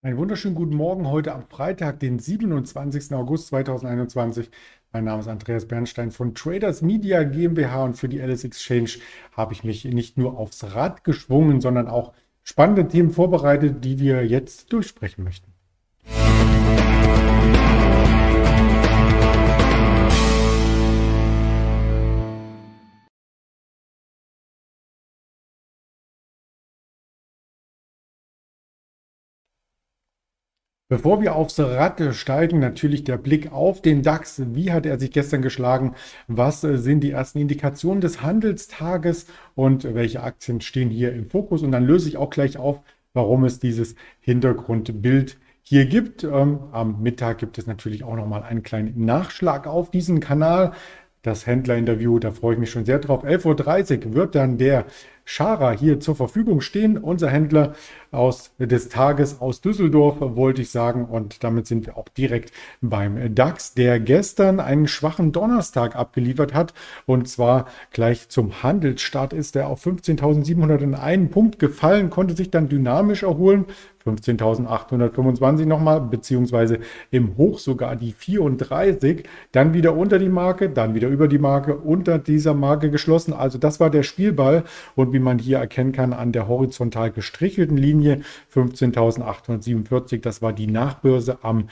Einen wunderschönen guten Morgen heute am Freitag, den 27. August 2021. Mein Name ist Andreas Bernstein von Traders Media GmbH und für die Alice Exchange habe ich mich nicht nur aufs Rad geschwungen, sondern auch spannende Themen vorbereitet, die wir jetzt durchsprechen möchten. Bevor wir aufs Rad steigen, natürlich der Blick auf den DAX. Wie hat er sich gestern geschlagen? Was äh, sind die ersten Indikationen des Handelstages und welche Aktien stehen hier im Fokus? Und dann löse ich auch gleich auf, warum es dieses Hintergrundbild hier gibt. Ähm, am Mittag gibt es natürlich auch nochmal einen kleinen Nachschlag auf diesen Kanal. Das Händlerinterview, da freue ich mich schon sehr drauf. 11.30 Uhr wird dann der Schara hier zur Verfügung stehen. Unser Händler aus des Tages aus Düsseldorf, wollte ich sagen. Und damit sind wir auch direkt beim DAX, der gestern einen schwachen Donnerstag abgeliefert hat. Und zwar gleich zum Handelsstart ist er auf 15.701 Punkt gefallen, konnte sich dann dynamisch erholen. 15.825 nochmal, beziehungsweise im Hoch sogar die 34, dann wieder unter die Marke, dann wieder über die Marke, unter dieser Marke geschlossen. Also das war der Spielball und wie man hier erkennen kann an der horizontal gestrichelten Linie 15.847, das war die Nachbörse am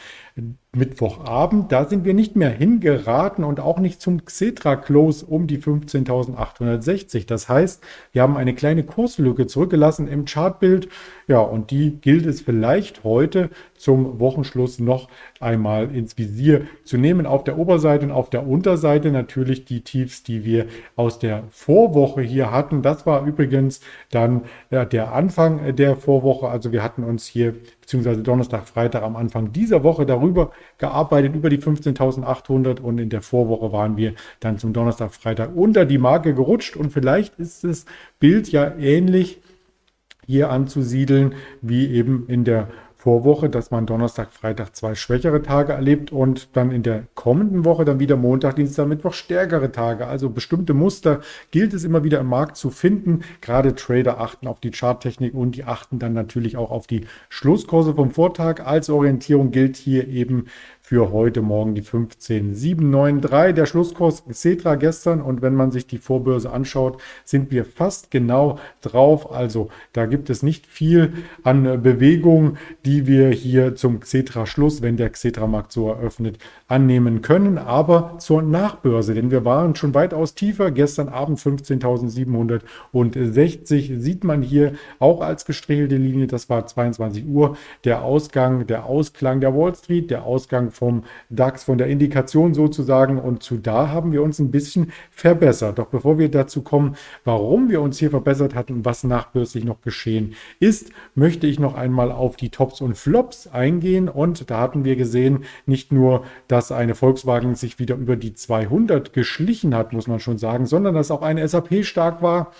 Mittwochabend. Da sind wir nicht mehr hingeraten und auch nicht zum Xetra Close um die 15.860. Das heißt, wir haben eine kleine Kurslücke zurückgelassen im Chartbild. Ja, und die gilt es vielleicht heute zum Wochenschluss noch einmal ins Visier zu nehmen. Auf der Oberseite und auf der Unterseite natürlich die Tiefs, die wir aus der Vorwoche hier hatten. Das war übrigens dann äh, der Anfang der Vorwoche. Also wir hatten uns hier beziehungsweise Donnerstag, Freitag am Anfang dieser Woche darüber gearbeitet, über die 15.800 und in der Vorwoche waren wir dann zum Donnerstag, Freitag unter die Marke gerutscht und vielleicht ist das Bild ja ähnlich hier anzusiedeln wie eben in der Vorwoche, dass man Donnerstag, Freitag zwei schwächere Tage erlebt und dann in der kommenden Woche dann wieder Montag, Dienstag, Mittwoch stärkere Tage. Also bestimmte Muster gilt es immer wieder im Markt zu finden. Gerade Trader achten auf die Charttechnik und die achten dann natürlich auch auf die Schlusskurse vom Vortag. Als Orientierung gilt hier eben für heute Morgen die 15793. Der Schlusskurs Cetra gestern und wenn man sich die Vorbörse anschaut, sind wir fast genau drauf. Also da gibt es nicht viel an Bewegung, die wir hier zum Cetra Schluss, wenn der Cetra Markt so eröffnet, annehmen können. Aber zur Nachbörse, denn wir waren schon weitaus tiefer. Gestern Abend 15.760 sieht man hier auch als gestrichelte Linie. Das war 22 Uhr. Der Ausgang, der Ausklang der Wall Street, der Ausgang vom DAX, von der Indikation sozusagen. Und zu da haben wir uns ein bisschen verbessert. Doch bevor wir dazu kommen, warum wir uns hier verbessert hatten und was nachbörslich noch geschehen ist, möchte ich noch einmal auf die Tops und Flops eingehen. Und da hatten wir gesehen, nicht nur, dass eine Volkswagen sich wieder über die 200 geschlichen hat, muss man schon sagen, sondern dass auch eine SAP stark war.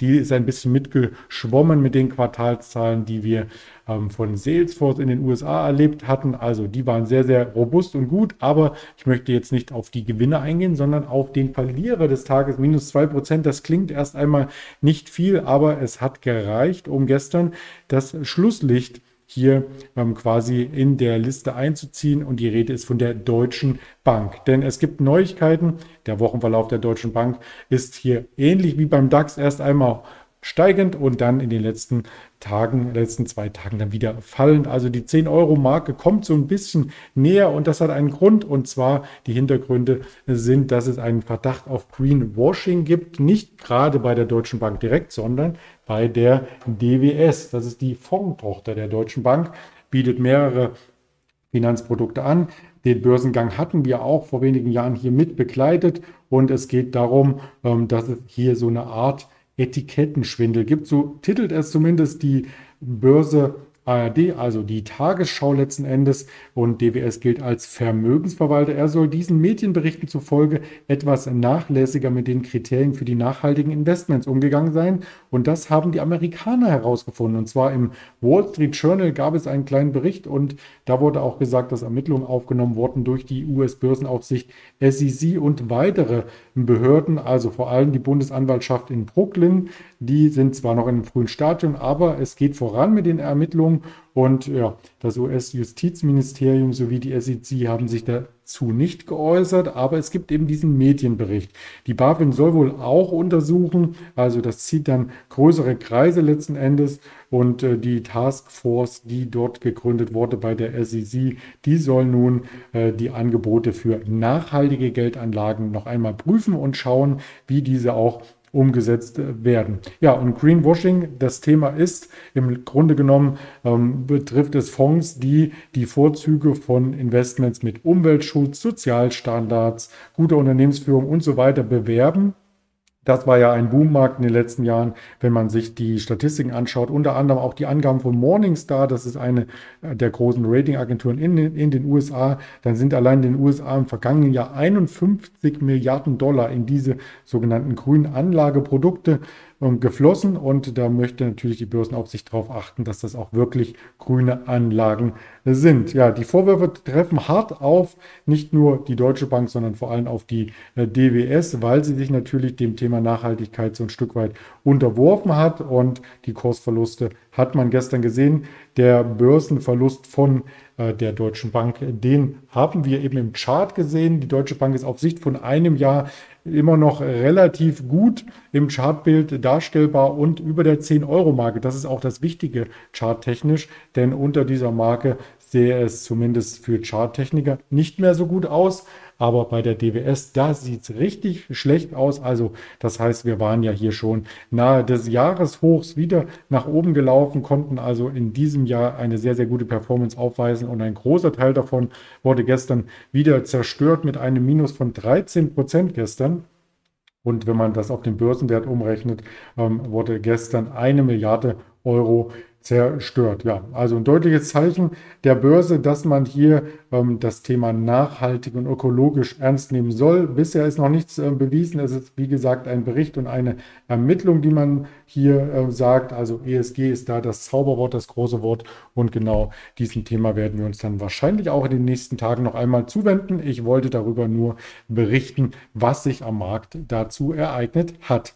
Die ist ein bisschen mitgeschwommen mit den Quartalszahlen, die wir ähm, von Salesforce in den USA erlebt hatten. Also die waren sehr, sehr robust und gut. Aber ich möchte jetzt nicht auf die Gewinne eingehen, sondern auf den Verlierer des Tages, minus 2%. Das klingt erst einmal nicht viel, aber es hat gereicht, um gestern das Schlusslicht hier ähm, quasi in der Liste einzuziehen. Und die Rede ist von der Deutschen Bank. Denn es gibt Neuigkeiten. Der Wochenverlauf der Deutschen Bank ist hier ähnlich wie beim DAX erst einmal steigend und dann in den letzten Tagen, letzten zwei Tagen dann wieder fallend. Also die 10-Euro-Marke kommt so ein bisschen näher und das hat einen Grund und zwar die Hintergründe sind, dass es einen Verdacht auf Greenwashing gibt, nicht gerade bei der Deutschen Bank direkt, sondern bei der DWS. Das ist die Fondtochter der Deutschen Bank, bietet mehrere Finanzprodukte an. Den Börsengang hatten wir auch vor wenigen Jahren hier mit begleitet und es geht darum, ähm, dass es hier so eine Art Etikettenschwindel gibt. So titelt es zumindest die Börse ARD, also die Tagesschau letzten Endes. Und DWS gilt als Vermögensverwalter. Er soll diesen Medienberichten zufolge etwas nachlässiger mit den Kriterien für die nachhaltigen Investments umgegangen sein. Und das haben die Amerikaner herausgefunden. Und zwar im Wall Street Journal gab es einen kleinen Bericht und da wurde auch gesagt, dass Ermittlungen aufgenommen wurden durch die US-Börsenaufsicht SEC und weitere Behörden, also vor allem die Bundesanwaltschaft in Brooklyn. Die sind zwar noch in einem frühen Stadium, aber es geht voran mit den Ermittlungen Entwicklung und ja, das US-Justizministerium sowie die SEC haben sich dazu nicht geäußert, aber es gibt eben diesen Medienbericht. Die BaFin soll wohl auch untersuchen, also das zieht dann größere Kreise letzten Endes und äh, die Taskforce, die dort gegründet wurde bei der SEC, die soll nun äh, die Angebote für nachhaltige Geldanlagen noch einmal prüfen und schauen, wie diese auch umgesetzt werden. Ja, und Greenwashing, das Thema ist im Grunde genommen, ähm, betrifft es Fonds, die die Vorzüge von Investments mit Umweltschutz, Sozialstandards, guter Unternehmensführung und so weiter bewerben das war ja ein Boommarkt in den letzten Jahren, wenn man sich die Statistiken anschaut. Unter anderem auch die Angaben von Morningstar, das ist eine der großen Ratingagenturen in, in den USA. Dann sind allein in den USA im vergangenen Jahr 51 Milliarden Dollar in diese sogenannten grünen Anlageprodukte geflossen und da möchte natürlich die Börsenaufsicht darauf achten, dass das auch wirklich grüne Anlagen sind. Ja, die Vorwürfe treffen hart auf, nicht nur die Deutsche Bank, sondern vor allem auf die äh, DWS, weil sie sich natürlich dem Thema Nachhaltigkeit so ein Stück weit unterworfen hat und die Kursverluste hat man gestern gesehen. Der Börsenverlust von äh, der Deutschen Bank, den haben wir eben im Chart gesehen. Die Deutsche Bank ist auf Sicht von einem Jahr immer noch relativ gut im Chartbild darstellbar und über der 10-Euro-Marke. Das ist auch das Wichtige charttechnisch, denn unter dieser Marke sehe es zumindest für Charttechniker nicht mehr so gut aus. Aber bei der DWS, da sieht es richtig schlecht aus. Also das heißt, wir waren ja hier schon nahe des Jahreshochs wieder nach oben gelaufen, konnten also in diesem Jahr eine sehr, sehr gute Performance aufweisen. Und ein großer Teil davon wurde gestern wieder zerstört mit einem Minus von 13 Prozent gestern. Und wenn man das auf den Börsenwert umrechnet, ähm, wurde gestern eine Milliarde Euro zerstört. Ja, also ein deutliches Zeichen der Börse, dass man hier ähm, das Thema nachhaltig und ökologisch ernst nehmen soll. Bisher ist noch nichts äh, bewiesen. Es ist, wie gesagt, ein Bericht und eine Ermittlung, die man hier äh, sagt. Also ESG ist da das Zauberwort, das große Wort. Und genau diesem Thema werden wir uns dann wahrscheinlich auch in den nächsten Tagen noch einmal zuwenden. Ich wollte darüber nur berichten, was sich am Markt dazu ereignet hat.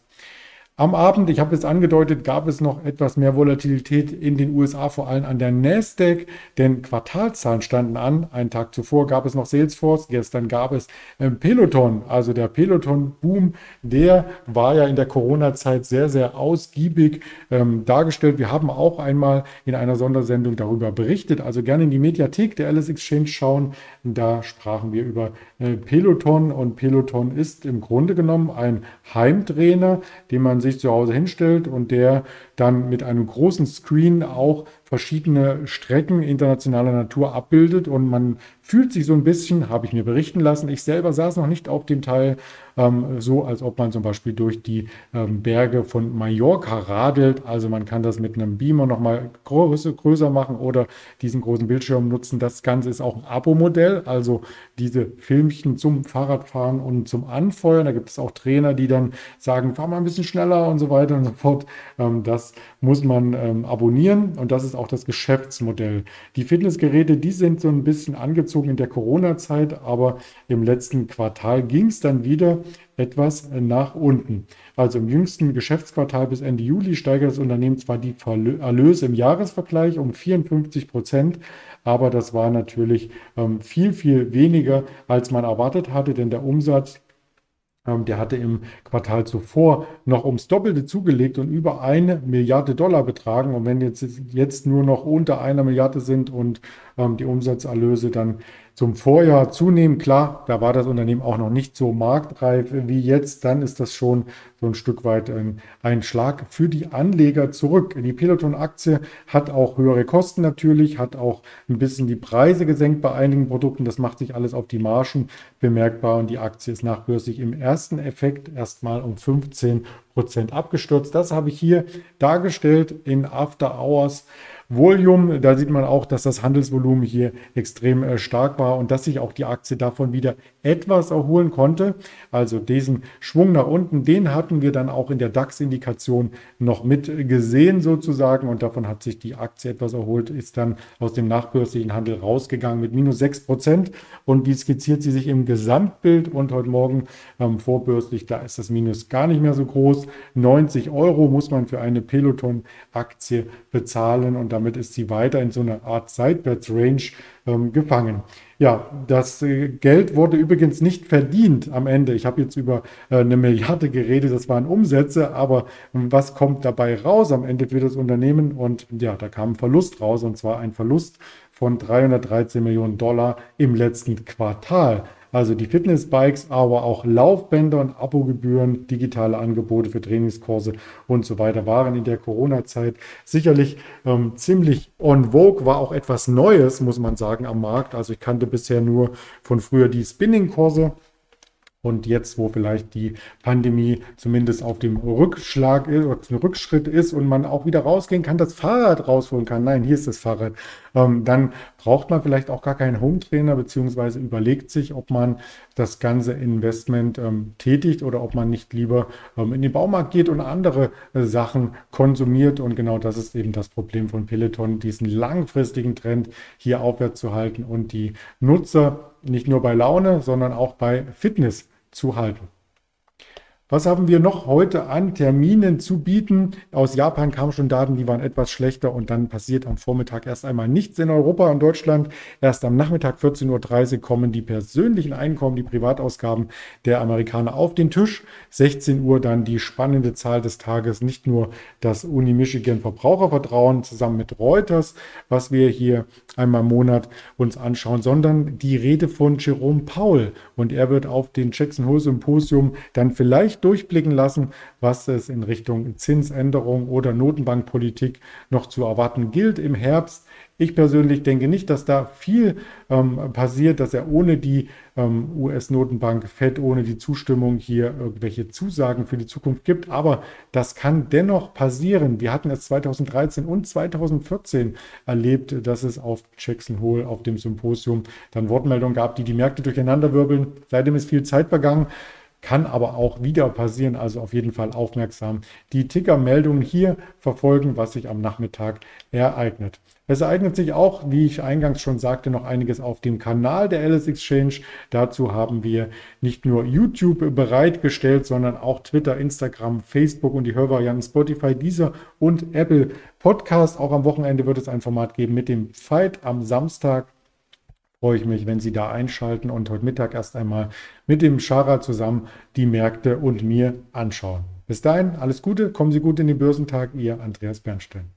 Am Abend, ich habe es angedeutet, gab es noch etwas mehr Volatilität in den USA, vor allem an der Nasdaq, denn Quartalzahlen standen an. Einen Tag zuvor gab es noch Salesforce, gestern gab es ähm, Peloton, also der Peloton-Boom, der war ja in der Corona-Zeit sehr, sehr ausgiebig ähm, dargestellt. Wir haben auch einmal in einer Sondersendung darüber berichtet, also gerne in die Mediathek der Alice Exchange schauen. Da sprachen wir über äh, Peloton und Peloton ist im Grunde genommen ein Heimtrainer, den man sich zu Hause hinstellt und der dann mit einem großen Screen auch verschiedene Strecken internationaler Natur abbildet und man fühlt sich so ein bisschen, habe ich mir berichten lassen, ich selber saß noch nicht auf dem Teil, ähm, so als ob man zum Beispiel durch die ähm, Berge von Mallorca radelt. Also man kann das mit einem Beamer nochmal größer, größer machen oder diesen großen Bildschirm nutzen. Das Ganze ist auch ein Abo-Modell, also diese Filmchen zum Fahrradfahren und zum Anfeuern. Da gibt es auch Trainer, die dann sagen, fahr mal ein bisschen schneller und so weiter und so fort. Ähm, das muss man ähm, abonnieren und das ist auch das Geschäftsmodell. Die Fitnessgeräte, die sind so ein bisschen angezogen in der Corona-Zeit, aber im letzten Quartal ging es dann wieder etwas nach unten. Also im jüngsten Geschäftsquartal bis Ende Juli steigert das Unternehmen zwar die Erlöse im Jahresvergleich um 54 Prozent, aber das war natürlich ähm, viel, viel weniger, als man erwartet hatte, denn der Umsatz der hatte im Quartal zuvor noch ums Doppelte zugelegt und über eine Milliarde Dollar betragen. Und wenn jetzt, jetzt nur noch unter einer Milliarde sind und ähm, die Umsatzerlöse dann zum Vorjahr zunehmen. Klar, da war das Unternehmen auch noch nicht so marktreif wie jetzt. Dann ist das schon so ein Stück weit ein, ein Schlag für die Anleger zurück. Die Peloton-Aktie hat auch höhere Kosten natürlich, hat auch ein bisschen die Preise gesenkt bei einigen Produkten. Das macht sich alles auf die Margen bemerkbar und die Aktie ist nachbörslich im ersten Effekt erstmal um 15 Prozent abgestürzt. Das habe ich hier dargestellt in After Hours. Volume, da sieht man auch, dass das Handelsvolumen hier extrem äh, stark war und dass sich auch die Aktie davon wieder etwas erholen konnte. Also diesen Schwung nach unten, den hatten wir dann auch in der DAX-Indikation noch mit gesehen sozusagen und davon hat sich die Aktie etwas erholt, ist dann aus dem nachbörslichen Handel rausgegangen mit minus 6 Prozent und wie skizziert sie sich im Gesamtbild und heute Morgen ähm, vorbörslich, da ist das Minus gar nicht mehr so groß. 90 Euro muss man für eine Peloton-Aktie bezahlen und Damit ist sie weiter in so einer Art Seitwärts-Range ähm, gefangen. Ja, das äh, Geld wurde übrigens nicht verdient am Ende. Ich habe jetzt über äh, eine Milliarde geredet, das waren Umsätze, aber ähm, was kommt dabei raus am Ende für das Unternehmen? Und ja, da kam ein Verlust raus, und zwar ein Verlust von 313 Millionen Dollar im letzten Quartal. Also die Fitnessbikes, aber auch Laufbänder und Abogebühren, digitale Angebote für Trainingskurse und so weiter waren in der Corona-Zeit sicherlich ähm, ziemlich on vogue, war auch etwas Neues, muss man sagen, am Markt. Also ich kannte bisher nur von früher die Spinning-Kurse. Und jetzt, wo vielleicht die Pandemie zumindest auf dem Rückschlag ist, oder ein Rückschritt ist und man auch wieder rausgehen kann, das Fahrrad rausholen kann. Nein, hier ist das Fahrrad. Ähm, dann braucht man vielleicht auch gar keinen Home-Trainer, beziehungsweise überlegt sich, ob man das ganze Investment ähm, tätigt oder ob man nicht lieber ähm, in den Baumarkt geht und andere äh, Sachen konsumiert. Und genau das ist eben das Problem von Peloton, diesen langfristigen Trend hier aufwärts zu halten und die Nutzer nicht nur bei Laune, sondern auch bei Fitness zu halten. Was haben wir noch heute an Terminen zu bieten? Aus Japan kamen schon Daten, die waren etwas schlechter und dann passiert am Vormittag erst einmal nichts in Europa und Deutschland. Erst am Nachmittag 14.30 Uhr kommen die persönlichen Einkommen, die Privatausgaben der Amerikaner auf den Tisch. 16 Uhr dann die spannende Zahl des Tages, nicht nur das Uni Michigan Verbrauchervertrauen zusammen mit Reuters, was wir hier einmal im Monat uns anschauen, sondern die Rede von Jerome Paul und er wird auf den Jackson Hole Symposium dann vielleicht durchblicken lassen, was es in Richtung Zinsänderung oder Notenbankpolitik noch zu erwarten gilt im Herbst. Ich persönlich denke nicht, dass da viel ähm, passiert, dass er ohne die ähm, US-Notenbank Fed, ohne die Zustimmung hier irgendwelche Zusagen für die Zukunft gibt. Aber das kann dennoch passieren. Wir hatten es 2013 und 2014 erlebt, dass es auf Jackson Hole, auf dem Symposium, dann Wortmeldungen gab, die die Märkte durcheinanderwirbeln. Seitdem ist viel Zeit vergangen kann aber auch wieder passieren. Also auf jeden Fall aufmerksam die Ticker-Meldungen hier verfolgen, was sich am Nachmittag ereignet. Es ereignet sich auch, wie ich eingangs schon sagte, noch einiges auf dem Kanal der Alice Exchange. Dazu haben wir nicht nur YouTube bereitgestellt, sondern auch Twitter, Instagram, Facebook und die Hörvarianten Spotify, dieser und Apple Podcast. Auch am Wochenende wird es ein Format geben mit dem Fight am Samstag freue ich mich, wenn Sie da einschalten und heute Mittag erst einmal mit dem Schara zusammen die Märkte und mir anschauen. Bis dahin, alles Gute, kommen Sie gut in den Börsentag, Ihr Andreas Bernstein.